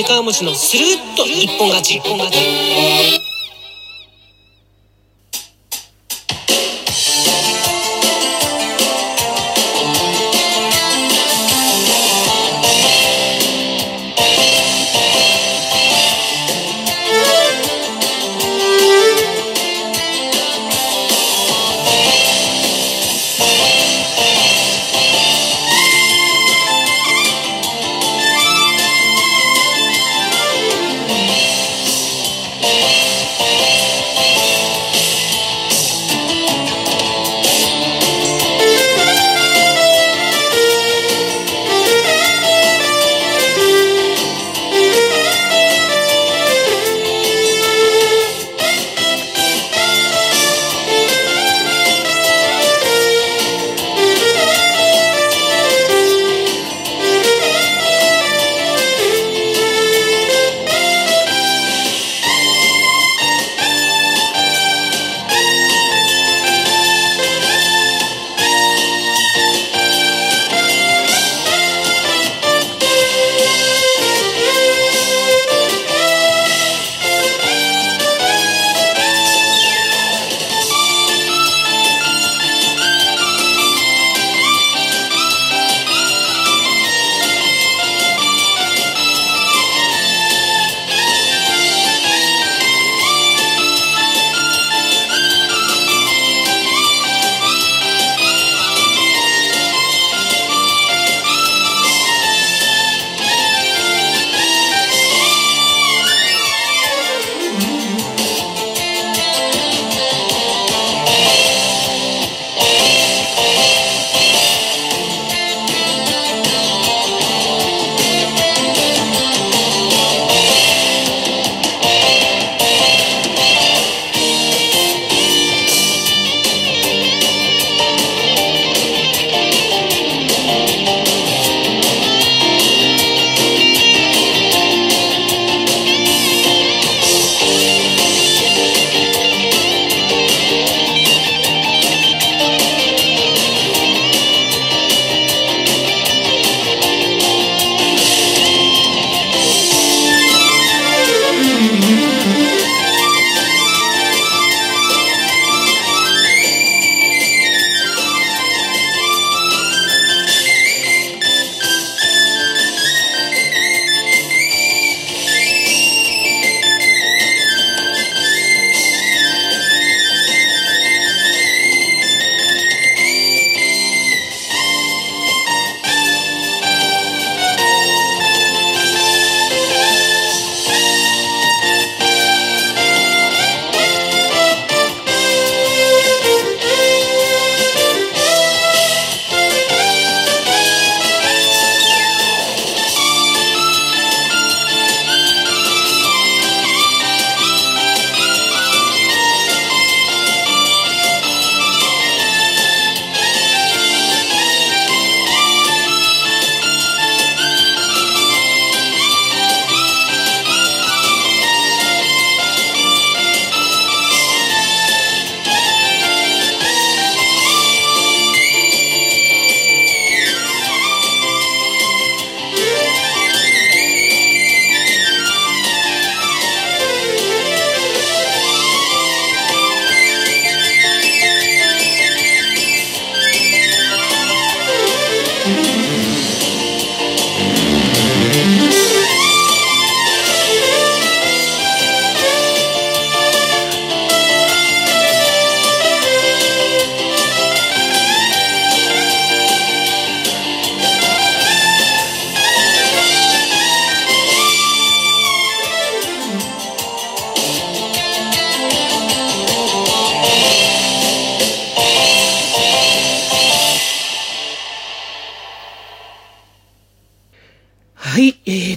倍川餅のスルーッと一本勝ち一本勝ち。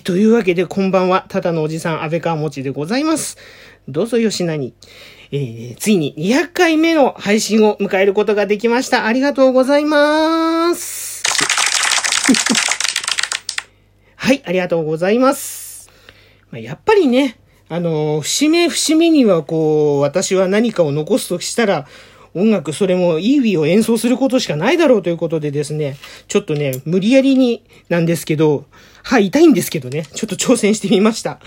というわけで、こんばんは。ただのおじさん、安倍川もちでございます。どうぞよしなに。えー、ついに200回目の配信を迎えることができました。ありがとうございます。はい、ありがとうございます。まあ、やっぱりね、あの、節目節目にはこう、私は何かを残すとしたら、音楽、それもイーウィーを演奏することしかないだろうということでですね、ちょっとね、無理やりになんですけど、はい、痛いんですけどね、ちょっと挑戦してみました。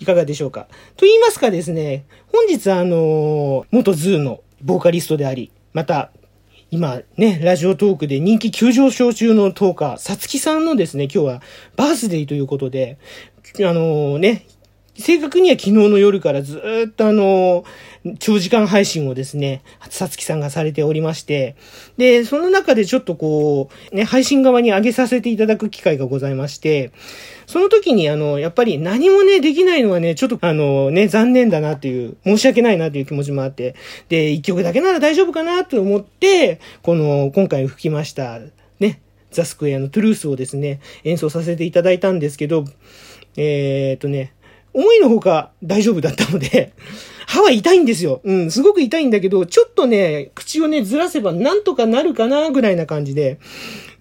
いかがでしょうか。と言いますかですね、本日あの、元 ZOO のボーカリストであり、また、今ね、ラジオトークで人気急上昇中のトーカー、さつきさんのですね、今日はバースデーということで、あのね、正確には昨日の夜からずっとあの、長時間配信をですね、さつきさんがされておりまして、で、その中でちょっとこう、ね、配信側に上げさせていただく機会がございまして、その時にあの、やっぱり何もね、できないのはね、ちょっとあのね、残念だなっていう、申し訳ないなっていう気持ちもあって、で、一曲だけなら大丈夫かなと思って、この、今回吹きました、ね、ザスクエアのトゥルースをですね、演奏させていただいたんですけど、えー、っとね、思いのほか大丈夫だったので、歯は痛いんですよ。うん、すごく痛いんだけど、ちょっとね、口をね、ずらせばなんとかなるかな、ぐらいな感じで。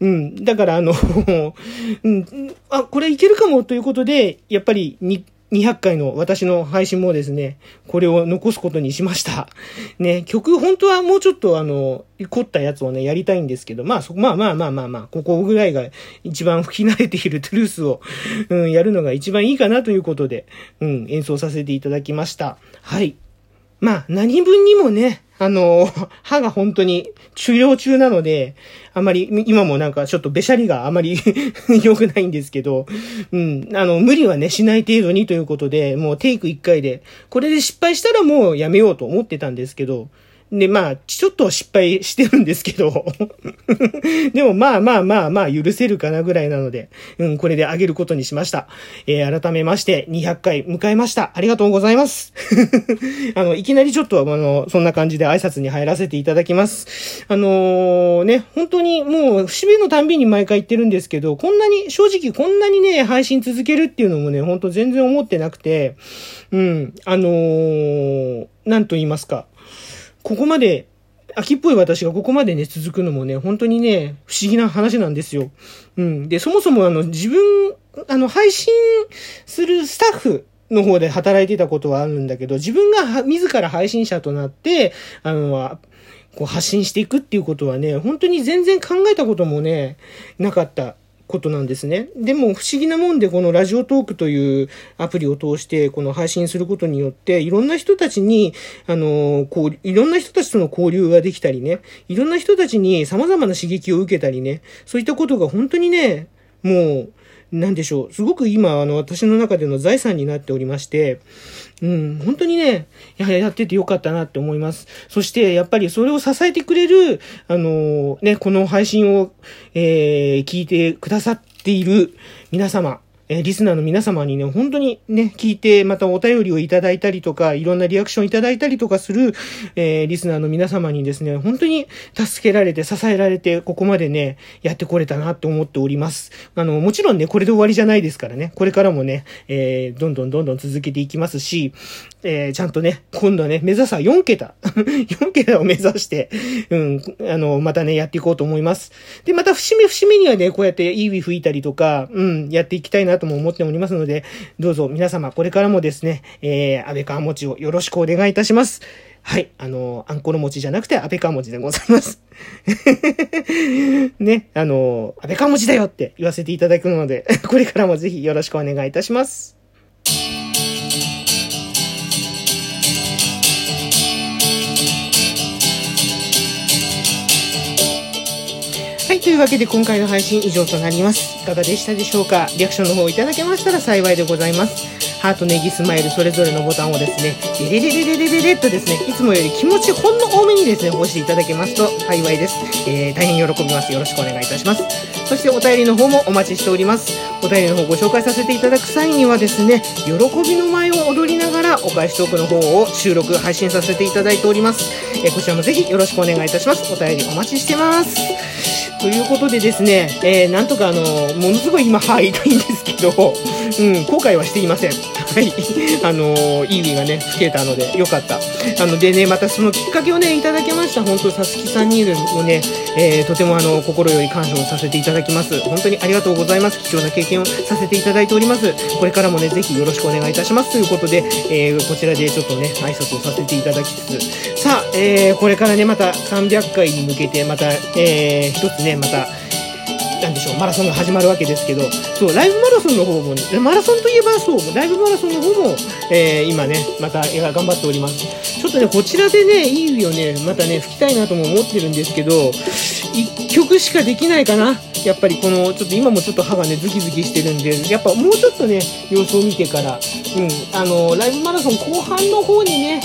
うん、だからあの うん、あ、これいけるかもということで、やっぱり、200回の私の配信もですね、これを残すことにしました。ね、曲、本当はもうちょっとあの、凝ったやつをね、やりたいんですけど、まあそ、まあまあまあまあまあ、ここぐらいが一番吹き慣れているトゥルースを、うん、やるのが一番いいかなということで、うん、演奏させていただきました。はい。まあ、何分にもね、あの、歯が本当に治療中なので、あまり、今もなんかちょっとべしゃりがあまり 良くないんですけど、うん、あの、無理はね、しない程度にということで、もうテイク1回で、これで失敗したらもうやめようと思ってたんですけど、で、まあ、ちょっと失敗してるんですけど でもまあまあまあまあ許せるかなぐらいなので、うん、これであげることにしました。えー、改めまして200回迎えました。ありがとうございます。あの、いきなりちょっとあの、そんな感じで挨拶に入らせていただきます。あのー、ね、本当にもう節目のたんびに毎回言ってるんですけど、こんなに、正直こんなにね、配信続けるっていうのもね、本当全然思ってなくて、うん、あのー、なんと言いますか。ここまで、秋っぽい私がここまでね、続くのもね、本当にね、不思議な話なんですよ。うん。で、そもそもあの、自分、あの、配信するスタッフの方で働いてたことはあるんだけど、自分が自ら配信者となって、あの、こう発信していくっていうことはね、本当に全然考えたこともね、なかったことなんですね。でも不思議なもんでこのラジオトークというアプリを通してこの配信することによっていろんな人たちに、あの、こう、いろんな人たちとの交流ができたりね、いろんな人たちに様々な刺激を受けたりね、そういったことが本当にね、もう、なんでしょう。すごく今、あの、私の中での財産になっておりまして、うん、本当にね、やはりやっててよかったなって思います。そして、やっぱりそれを支えてくれる、あの、ね、この配信を、えー、聞いてくださっている皆様、えー、リスナーの皆様にね、本当にね、聞いて、またお便りをいただいたりとか、いろんなリアクションいただいたりとかする、えー、リスナーの皆様にですね、本当に助けられて、支えられて、ここまでね、やってこれたなって思っております。あの、もちろんね、これで終わりじゃないですからね、これからもね、えー、どんどんどんどん続けていきますし、えー、ちゃんとね、今度はね、目指すは4桁。4桁を目指して、うん、あの、またね、やっていこうと思います。で、また節目節目にはね、こうやっていいウィ吹いたりとか、うん、やっていきたいなとも思っておりますので、どうぞ皆様これからもですね、えー、安倍川餅をよろしくお願いいたします。はい。あの、あんころ餅じゃなくて安倍川餅でございます。ね、あの、安倍川餅だよって言わせていただくので、これからもぜひよろしくお願いいたします。いうわけで今回の配信以上となります。いかがでしたでしょうか？リアクションの方いただけましたら幸いでございます。ハート、ネギ、スマイル、それぞれのボタンをですね、デレレレレレレレとですね、いつもより気持ちほんの多めにですね、押していただけますと幸いです。えー、大変喜びます。よろしくお願いいたします。そしてお便りの方もお待ちしております。お便りの方ご紹介させていただく際にはですね、喜びの舞を踊りながらお返しトークの方を収録、配信させていただいております。えー、こちらもぜひよろしくお願いいたします。お便りお待ちしてます。ということでですね、えー、なんとかあの、ものすごい今歯痛いんですけど、うん、後悔はしていません。い。あのー、イーウィがね、吹けたので、よかった。あの、でね、またそのきっかけをね、いただきました。本当さつきさんにもね、えー、とてもあの、心より感謝をさせていただきます。本当にありがとうございます。貴重な経験をさせていただいております。これからもね、ぜひよろしくお願いいたします。ということで、えー、こちらでちょっとね、挨拶をさせていただきつつ、さあ、えー、これからね、また300回に向けて、また、えー、一つね、また、なんでしょう、マラソンが始まるわけですけど、そう、ライブマラソンの方も、マラソンといえばそう、ライブマラソンの方も、えー、今ね、また頑張っております。ちょっとね、こちらでね、いいよね、またね、吹きたいなとも思ってるんですけど、1曲しかできないかな。やっぱりこの、ちょっと今もちょっと歯がね、ズキズキしてるんで、やっぱもうちょっとね、様子を見てから、うん、あの、ライブマラソン後半の方にね、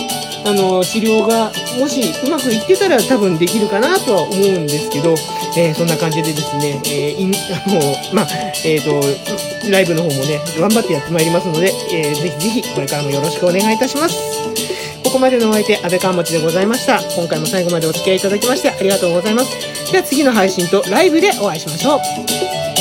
あの、治療が、もしうまくいってたら多分できるかなとは思うんですけど、えー、そんな感じでですね、えー、あの、まあ、えっ、ー、と、ライブの方もね、頑張ってやってまいりますので、えー、ぜひぜひこれからもよろしくお願いいたします。ここまでのお相手、安倍川町でございました。今回も最後までお付き合いいただきましてありがとうございます。では次の配信とライブでお会いしましょう。